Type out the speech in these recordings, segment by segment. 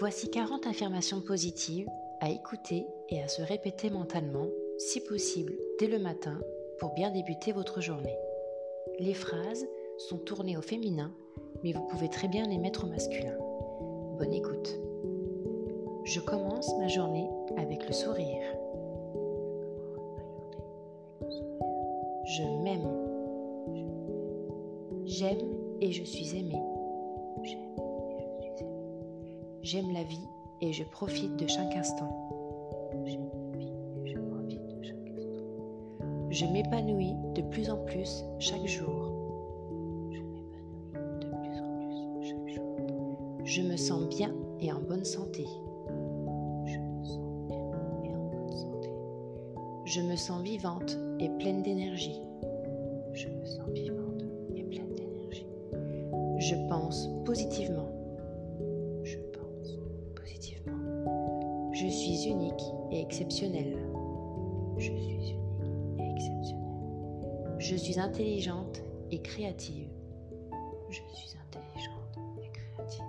Voici 40 affirmations positives à écouter et à se répéter mentalement, si possible dès le matin, pour bien débuter votre journée. Les phrases sont tournées au féminin, mais vous pouvez très bien les mettre au masculin. Bonne écoute. Je commence ma journée avec le sourire. Je m'aime. J'aime et je suis aimée. J'aime la vie et je profite de chaque instant. Je m'épanouis de plus en plus chaque jour. Je me sens bien et en bonne santé. Je me sens vivante et pleine d'énergie. Je me sens vivante et pleine d'énergie. Je pense positivement. Suis unique et exceptionnelle. Je suis unique et exceptionnelle. Je suis intelligente et créative. Je suis intelligente et créative.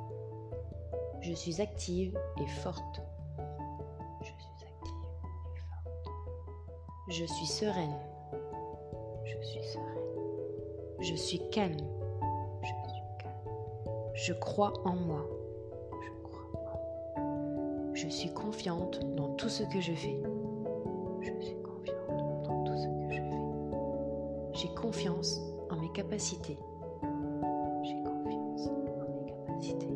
Je suis active et forte. Je suis sereine. Je suis sereine. Je suis calme. Je suis calme. Je crois en moi. Je suis confiante dans tout ce que je fais. Je suis confiante dans tout ce que je fais. J'ai confiance en mes capacités. J'ai confiance en mes capacités.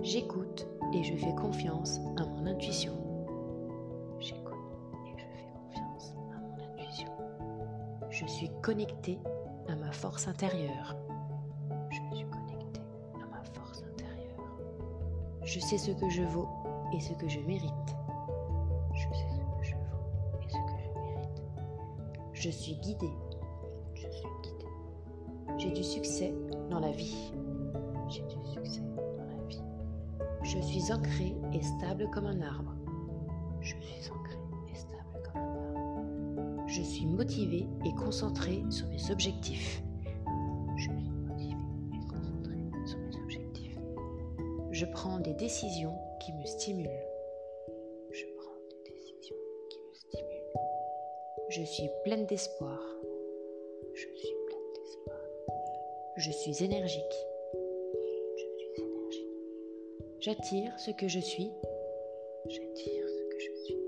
J'écoute et je fais confiance à mon intuition. Je suis connectée à ma force intérieure. Je suis connectée à ma force intérieure. Je sais ce que je vaux et ce que je mérite. Je sais ce que je vaux et ce que je mérite. Je suis guidée. Je suis guidée. J'ai du succès dans la vie. J'ai du succès dans la vie. Je suis ancrée et stable comme un arbre. Je suis ancrée et concentrée sur mes objectifs. Je suis motivée et concentrée sur mes objectifs. Je prends des décisions qui me stimulent. Je prends des décisions qui me stimulent. Je suis pleine d'espoir. Je suis pleine d'espoir. Je suis énergique. Je suis énergique. J'attire ce que je suis. J'attire ce que je suis.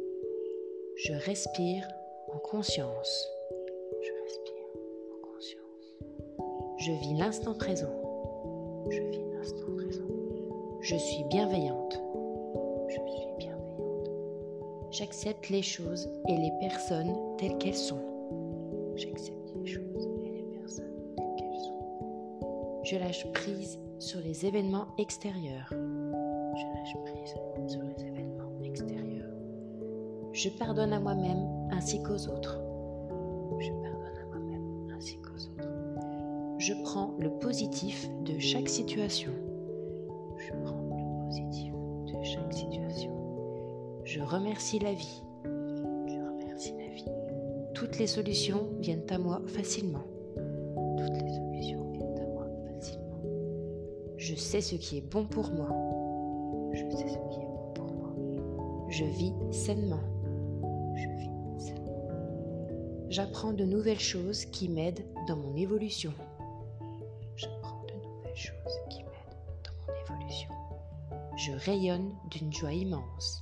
Je respire en conscience. Je respire en conscience. Je vis l'instant présent. Je vis l'instant présent. Je suis bienveillante. Je suis bienveillante. J'accepte les choses et les personnes telles qu'elles sont. J'accepte les choses et les personnes telles qu'elles sont. Je lâche prise sur les événements extérieurs. Je lâche prise sur les événements extérieurs. Je pardonne à moi-même ainsi qu'aux autres. Je pardonne à moi-même ainsi qu'aux autres. Je prends le positif de chaque situation. Je prends le positif de chaque situation. Je remercie la vie. Je remercie la vie. Toutes les solutions viennent à moi facilement. Toutes les solutions viennent à moi facilement. Je sais ce qui est bon pour moi. Je sais ce qui est bon pour moi. Je vis sainement. J'apprends de nouvelles choses qui m'aident dans mon évolution. J'apprends de nouvelles choses qui m'aident dans mon évolution. Je rayonne d'une joie immense.